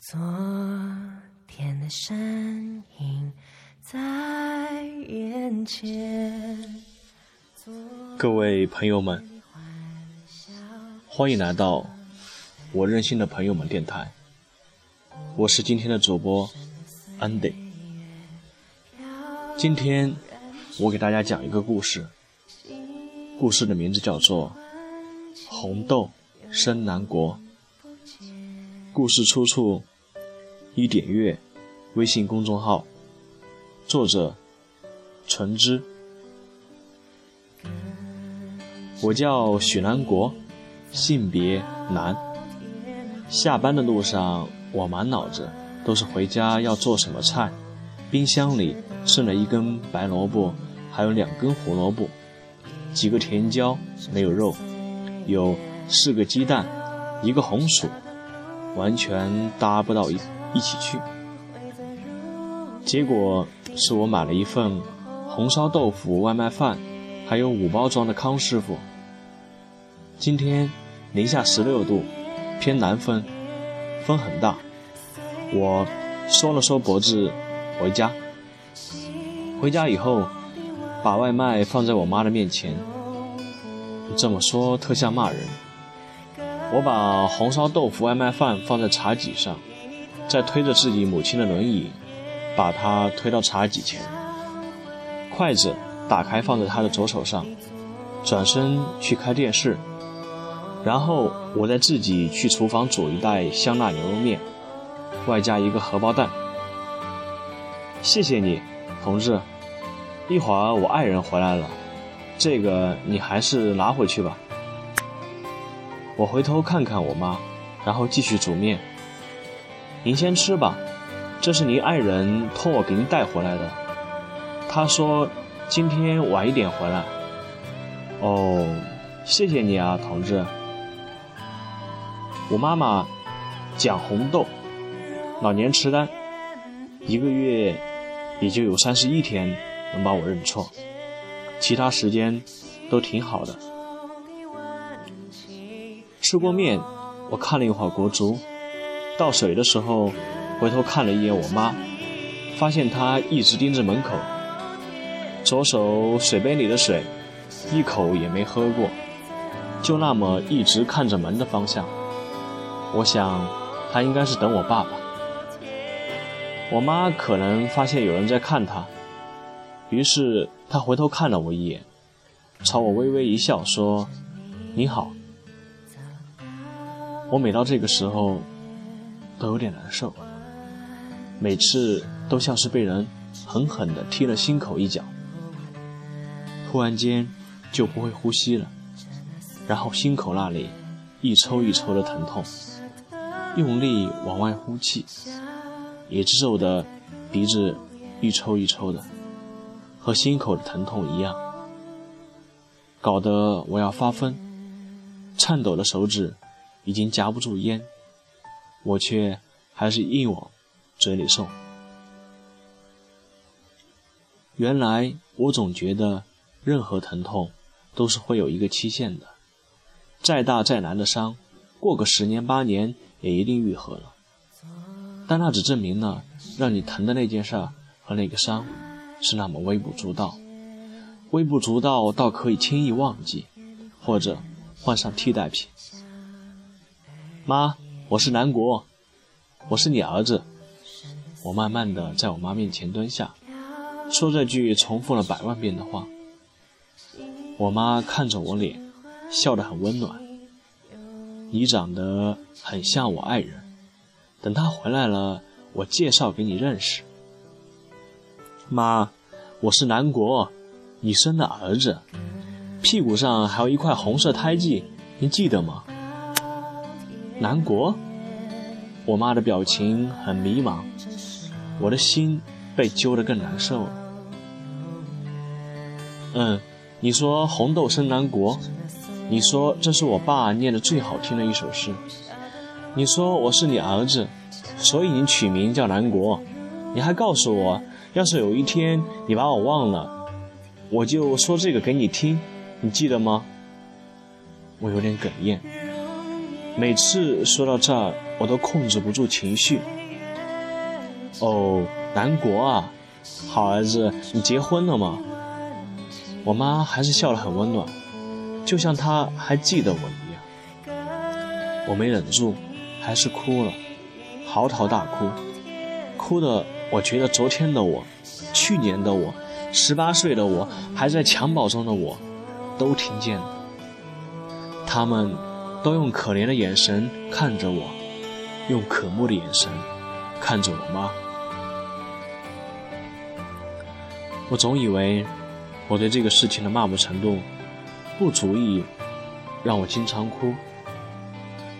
昨天的身影在眼前。各位朋友们，欢迎来到我任性的朋友们电台。我是今天的主播 Andy。今天我给大家讲一个故事，故事的名字叫做《红豆生南国》。故事出处一点月微信公众号，作者纯之。我叫许南国，性别男。下班的路上，我满脑子都是回家要做什么菜。冰箱里剩了一根白萝卜，还有两根胡萝卜，几个甜椒，没有肉，有四个鸡蛋，一个红薯。完全搭不到一一起去，结果是我买了一份红烧豆腐外卖饭，还有五包装的康师傅。今天零下十六度，偏南风，风很大。我缩了缩脖子回家。回家以后，把外卖放在我妈的面前。这么说特像骂人。我把红烧豆腐外卖饭放在茶几上，再推着自己母亲的轮椅，把她推到茶几前。筷子打开放在她的左手上，转身去开电视。然后我再自己去厨房煮一袋香辣牛肉面，外加一个荷包蛋。谢谢你，同志。一会儿我爱人回来了，这个你还是拿回去吧。我回头看看我妈，然后继续煮面。您先吃吧，这是您爱人托我给您带回来的。他说今天晚一点回来。哦，谢谢你啊，同志。我妈妈讲红豆，老年痴呆，一个月也就有三十一天能把我认错，其他时间都挺好的。吃过面，我看了一会儿国足，倒水的时候，回头看了一眼我妈，发现她一直盯着门口，左手水杯里的水，一口也没喝过，就那么一直看着门的方向。我想，她应该是等我爸爸。我妈可能发现有人在看她，于是她回头看了我一眼，朝我微微一笑，说：“你好。”我每到这个时候，都有点难受，每次都像是被人狠狠地踢了心口一脚，突然间就不会呼吸了，然后心口那里一抽一抽的疼痛，用力往外呼气，也皱的鼻子一抽一抽的，和心口的疼痛一样，搞得我要发疯，颤抖的手指。已经夹不住烟，我却还是硬往嘴里送。原来我总觉得任何疼痛都是会有一个期限的，再大再难的伤，过个十年八年也一定愈合了。但那只证明了让你疼的那件事和那个伤是那么微不足道，微不足道到可以轻易忘记，或者换上替代品。妈，我是南国，我是你儿子。我慢慢的在我妈面前蹲下，说这句重复了百万遍的话。我妈看着我脸，笑得很温暖。你长得很像我爱人，等他回来了，我介绍给你认识。妈，我是南国，你生的儿子，屁股上还有一块红色胎记，您记得吗？南国，我妈的表情很迷茫，我的心被揪得更难受了。嗯，你说红豆生南国，你说这是我爸念的最好听的一首诗，你说我是你儿子，所以你取名叫南国，你还告诉我，要是有一天你把我忘了，我就说这个给你听，你记得吗？我有点哽咽。每次说到这儿，我都控制不住情绪。哦，南国啊，好儿子，你结婚了吗？我妈还是笑得很温暖，就像她还记得我一样。我没忍住，还是哭了，嚎啕大哭，哭的我觉得昨天的我，去年的我，十八岁的我，还在襁褓中的我，都听见了。他们都用可怜的眼神看着我，用渴慕的眼神看着我妈。我总以为。我对这个事情的麻木程度，不足以让我经常哭。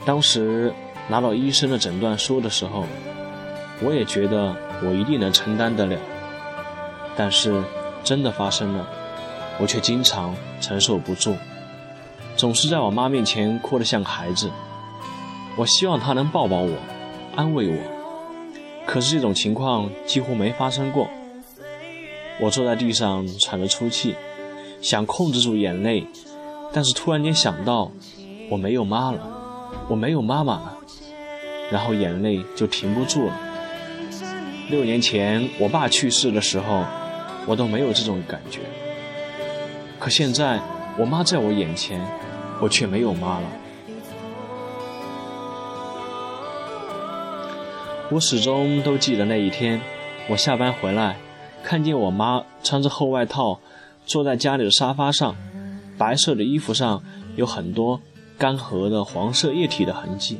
当时拿到医生的诊断书的时候，我也觉得我一定能承担得了。但是真的发生了，我却经常承受不住，总是在我妈面前哭得像个孩子。我希望她能抱抱我，安慰我，可是这种情况几乎没发生过。我坐在地上喘着粗气，想控制住眼泪，但是突然间想到我没有妈了，我没有妈妈了，然后眼泪就停不住了。六年前我爸去世的时候，我都没有这种感觉，可现在我妈在我眼前，我却没有妈了。我始终都记得那一天，我下班回来。看见我妈穿着厚外套，坐在家里的沙发上，白色的衣服上有很多干涸的黄色液体的痕迹，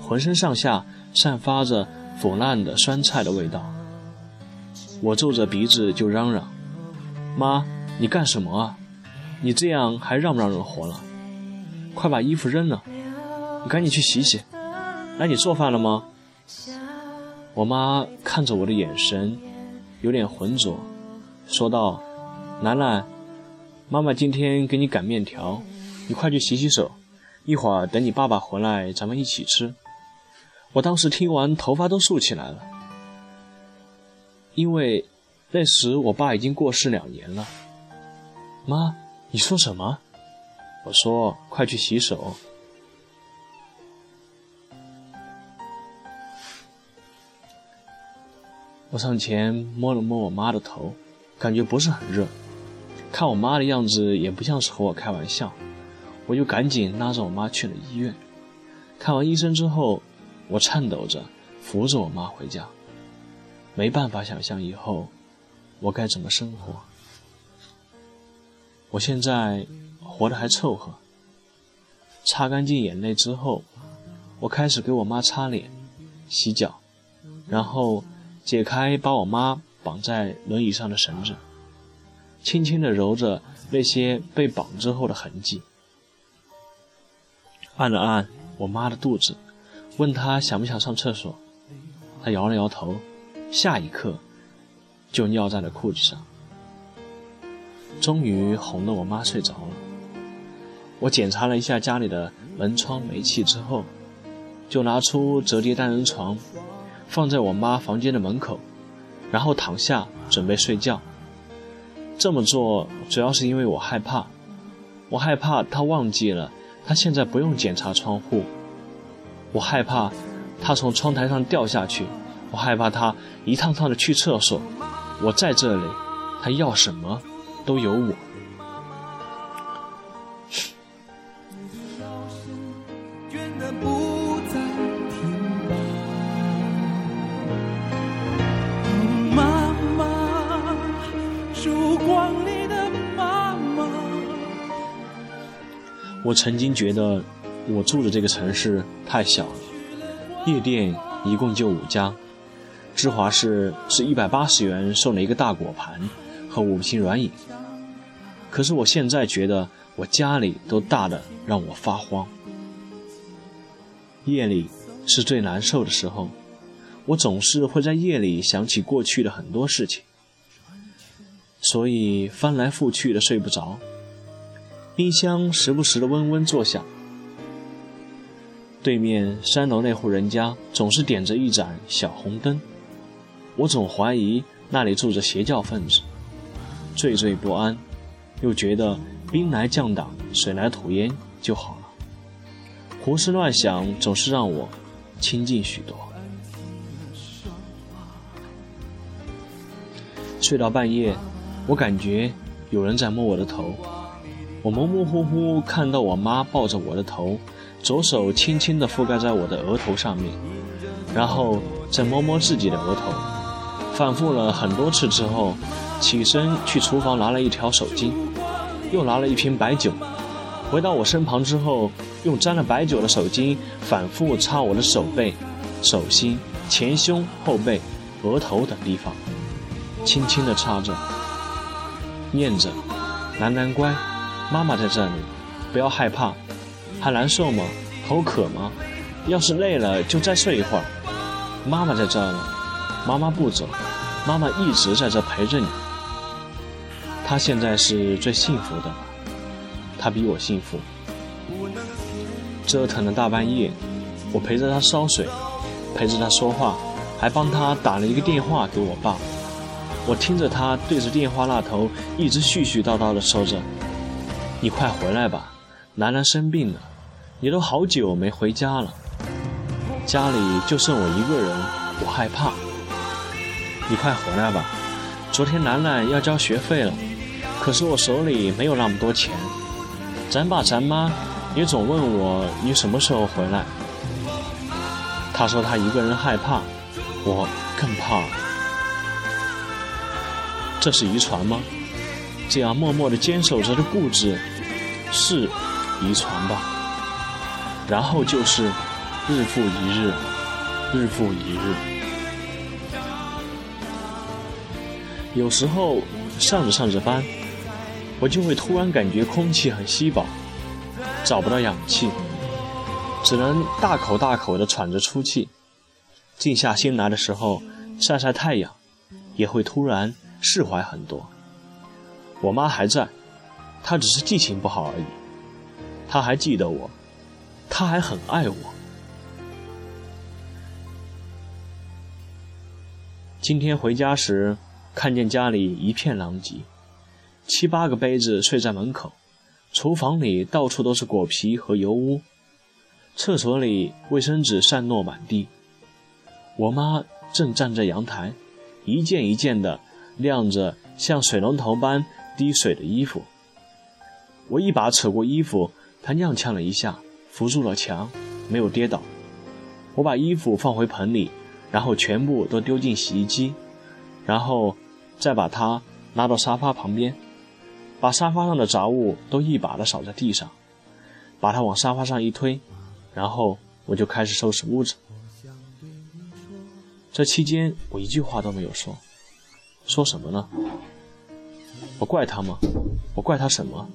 浑身上下散发着腐烂的酸菜的味道。我皱着鼻子就嚷嚷：“妈，你干什么啊？你这样还让不让人活了？快把衣服扔了，你赶紧去洗洗。哎，你做饭了吗？”我妈看着我的眼神。有点浑浊，说道：“兰兰，妈妈今天给你擀面条，你快去洗洗手，一会儿等你爸爸回来，咱们一起吃。”我当时听完，头发都竖起来了，因为那时我爸已经过世两年了。妈，你说什么？我说：“快去洗手。”我上前摸了摸我妈的头，感觉不是很热。看我妈的样子，也不像是和我开玩笑，我就赶紧拉着我妈去了医院。看完医生之后，我颤抖着扶着我妈回家。没办法想象以后我该怎么生活。我现在活得还凑合。擦干净眼泪之后，我开始给我妈擦脸、洗脚，然后。解开把我妈绑在轮椅上的绳子，轻轻地揉着那些被绑之后的痕迹，按了按我妈的肚子，问她想不想上厕所。她摇了摇头，下一刻就尿在了裤子上。终于哄得我妈睡着了。我检查了一下家里的门窗煤气之后，就拿出折叠单人床。放在我妈房间的门口，然后躺下准备睡觉。这么做主要是因为我害怕，我害怕她忘记了她现在不用检查窗户，我害怕她从窗台上掉下去，我害怕她一趟趟的去厕所。我在这里，她要什么都有我。我曾经觉得，我住的这个城市太小了，夜店一共就五家，芝华士是一百八十元送了一个大果盘和五瓶软饮。可是我现在觉得，我家里都大的让我发慌。夜里是最难受的时候，我总是会在夜里想起过去的很多事情，所以翻来覆去的睡不着。冰箱时不时的嗡嗡作响，对面三楼那户人家总是点着一盏小红灯，我总怀疑那里住着邪教分子，惴惴不安，又觉得兵来将挡，水来土掩就好了。胡思乱想总是让我清静许多。睡到半夜，我感觉有人在摸我的头，我模模糊糊看到我妈抱着我的头，左手轻轻地覆盖在我的额头上面，然后再摸摸自己的额头，反复了很多次之后，起身去厨房拿了一条手巾，又拿了一瓶白酒，回到我身旁之后，用沾了白酒的手巾反复擦我的手背、手心、前胸、后背、额头等地方。轻轻地擦着，念着：“楠楠乖，妈妈在这里，不要害怕。还难受吗？口渴吗？要是累了就再睡一会儿。妈妈在这儿呢，妈妈不走，妈妈一直在这陪着你。她现在是最幸福的，她比我幸福。折腾了大半夜，我陪着她烧水，陪着她说话，还帮她打了一个电话给我爸。”我听着他对着电话那头一直絮絮叨叨地说着：“你快回来吧，楠楠生病了，你都好久没回家了，家里就剩我一个人，我害怕。你快回来吧，昨天楠楠要交学费了，可是我手里没有那么多钱。咱爸咱妈也总问我你什么时候回来。他说他一个人害怕，我更怕。”这是遗传吗？这样默默的坚守着的固执，是遗传吧？然后就是日复一日，日复一日。有时候上着上着班，我就会突然感觉空气很稀薄，找不到氧气，只能大口大口的喘着粗气。静下心来的时候，晒晒太阳，也会突然。释怀很多。我妈还在，她只是记性不好而已。她还记得我，她还很爱我。今天回家时，看见家里一片狼藉，七八个杯子睡在门口，厨房里到处都是果皮和油污，厕所里卫生纸散落满地。我妈正站在阳台，一件一件的。晾着像水龙头般滴水的衣服，我一把扯过衣服，他踉跄了一下，扶住了墙，没有跌倒。我把衣服放回盆里，然后全部都丢进洗衣机，然后再把他拉到沙发旁边，把沙发上的杂物都一把的扫在地上，把他往沙发上一推，然后我就开始收拾屋子。这期间我一句话都没有说。说什么呢？我怪他吗？我怪他什么？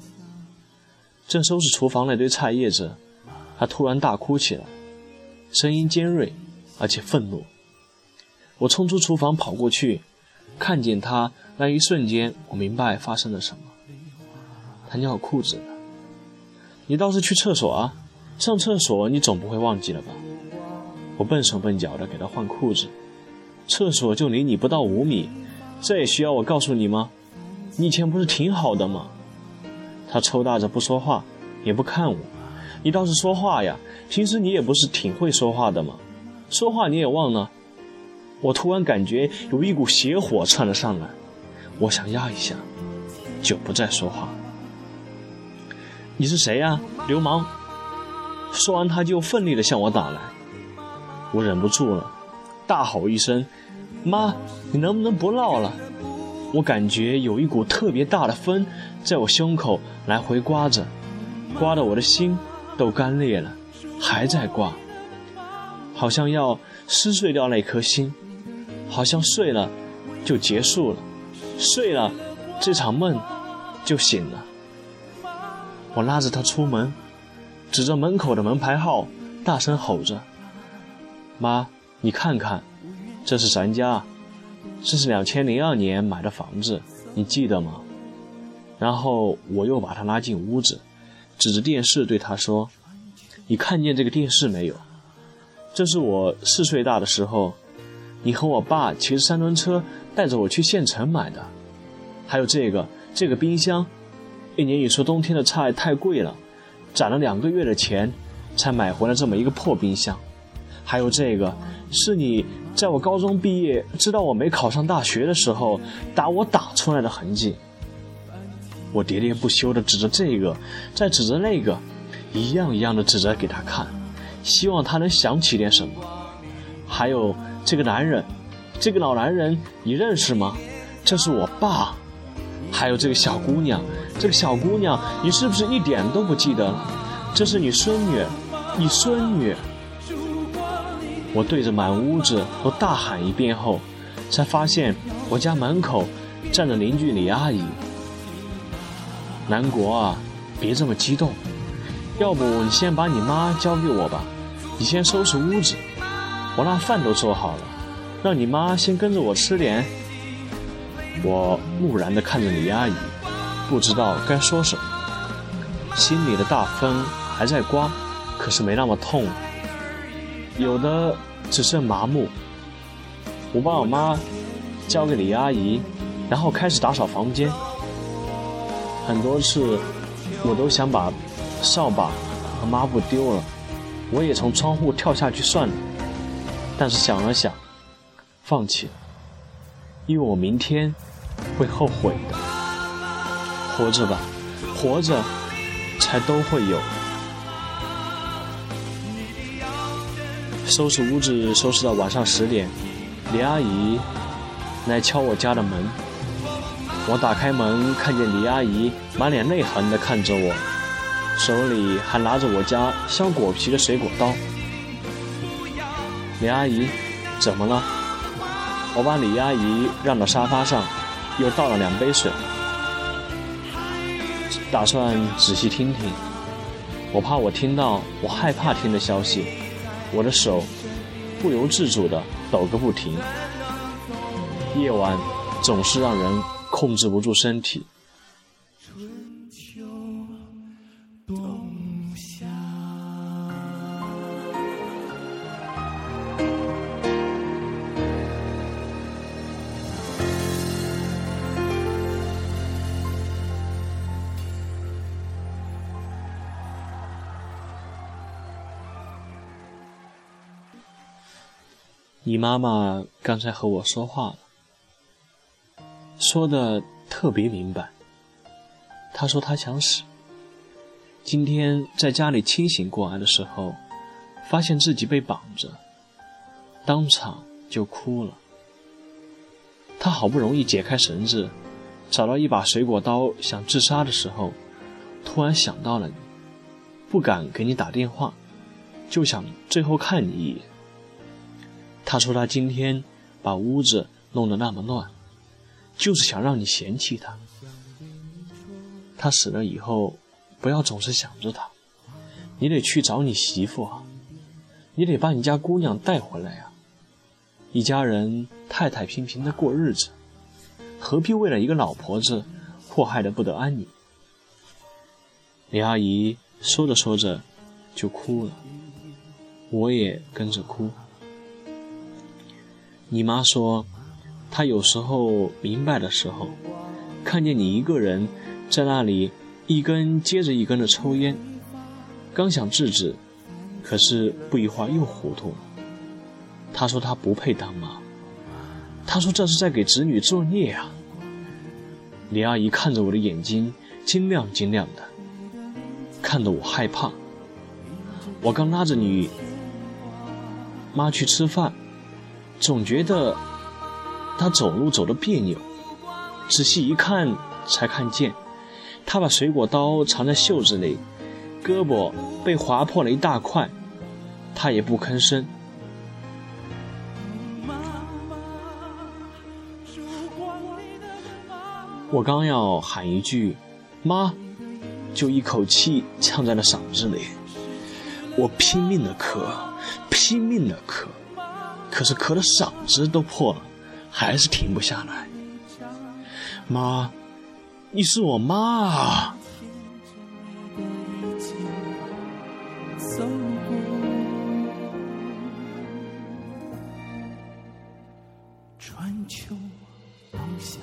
正收拾厨房那堆菜叶子，他突然大哭起来，声音尖锐而且愤怒。我冲出厨房跑过去，看见他那一瞬间，我明白发生了什么。他尿裤子了。你倒是去厕所啊！上厕所你总不会忘记了吧？我笨手笨脚的给他换裤子，厕所就离你不到五米。这也需要我告诉你吗？你以前不是挺好的吗？他抽大着不说话，也不看我。你倒是说话呀！平时你也不是挺会说话的吗？说话你也忘了。我突然感觉有一股邪火窜了上来，我想压一下，就不再说话。你是谁呀，流氓！说完，他就奋力地向我打来。我忍不住了，大吼一声。妈，你能不能不闹了？我感觉有一股特别大的风在我胸口来回刮着，刮得我的心都干裂了，还在刮，好像要撕碎掉那颗心，好像睡了就结束了，睡了这场梦就醒了。我拉着他出门，指着门口的门牌号，大声吼着：“妈，你看看。”这是咱家，这是两千零二年买的房子，你记得吗？然后我又把他拉进屋子，指着电视对他说：“你看见这个电视没有？这是我四岁大的时候，你和我爸骑着三轮车带着我去县城买的。还有这个这个冰箱，一年你说冬天的菜太贵了，攒了两个月的钱，才买回来这么一个破冰箱。还有这个，是你在我高中毕业，知道我没考上大学的时候打我打出来的痕迹。我喋喋不休地指着这个，再指着那个，一样一样的指着给他看，希望他能想起点什么。还有这个男人，这个老男人，你认识吗？这是我爸。还有这个小姑娘，这个小姑娘，你是不是一点都不记得？这是你孙女，你孙女。我对着满屋子都大喊一遍后，才发现我家门口站着邻居李阿姨。南国啊，别这么激动，要不你先把你妈交给我吧，你先收拾屋子，我那饭都做好了，让你妈先跟着我吃点。我木然地看着李阿姨，不知道该说什么，心里的大风还在刮，可是没那么痛，有的。只剩麻木。我把我妈交给李阿姨，然后开始打扫房间。很多次，我都想把扫把和抹布丢了，我也从窗户跳下去算了。但是想了想，放弃了，因为我明天会后悔的。活着吧，活着，才都会有。收拾屋子，收拾到晚上十点，李阿姨来敲我家的门。我打开门，看见李阿姨满脸泪痕地看着我，手里还拿着我家削果皮的水果刀。李阿姨，怎么了？我把李阿姨让到沙发上，又倒了两杯水，打算仔细听听。我怕我听到我害怕听的消息。我的手不由自主地抖个不停。夜晚总是让人控制不住身体。你妈妈刚才和我说话了，说的特别明白。她说她想死。今天在家里清醒过来的时候，发现自己被绑着，当场就哭了。她好不容易解开绳子，找到一把水果刀想自杀的时候，突然想到了你，不敢给你打电话，就想最后看你一眼。他说：“他今天把屋子弄得那么乱，就是想让你嫌弃他。他死了以后，不要总是想着他，你得去找你媳妇啊，你得把你家姑娘带回来呀。一家人太太平平的过日子，何必为了一个老婆子祸害的不得安宁？”李阿姨说着说着就哭了，我也跟着哭。你妈说，她有时候明白的时候，看见你一个人在那里一根接着一根的抽烟，刚想制止，可是不一会儿又糊涂了。她说她不配当妈，她说这是在给子女作孽啊。李阿姨看着我的眼睛，晶亮晶亮的，看得我害怕。我刚拉着你妈去吃饭。总觉得他走路走得别扭，仔细一看才看见，他把水果刀藏在袖子里，胳膊被划破了一大块，他也不吭声。我刚要喊一句“妈”，就一口气呛在了嗓子里，我拼命的咳，拼命的咳。可是咳的嗓子都破了，还是停不下来。妈，你是我妈啊！起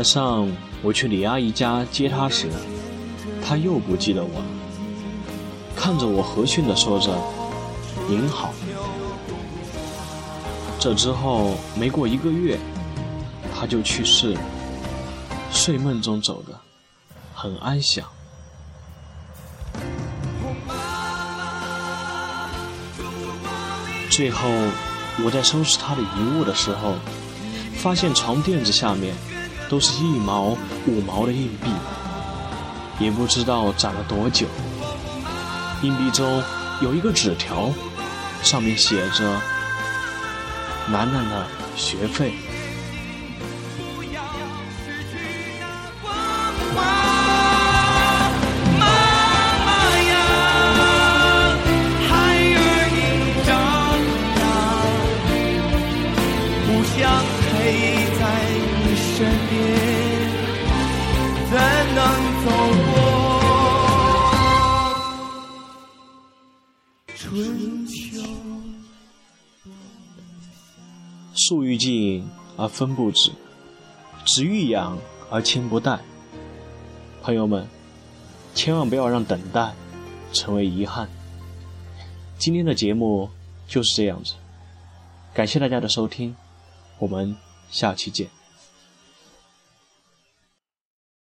晚上我去李阿姨家接她时，她又不记得我了，看着我和煦地说着“您好”。这之后没过一个月，她就去世了，睡梦中走的，很安详。最后，我在收拾她的遗物的时候，发现床垫子下面都是一毛、五毛的硬币，也不知道攒了多久。硬币中有一个纸条，上面写着“楠楠的学费”。而分不止，子欲养而亲不待。朋友们，千万不要让等待成为遗憾。今天的节目就是这样子，感谢大家的收听，我们下期见。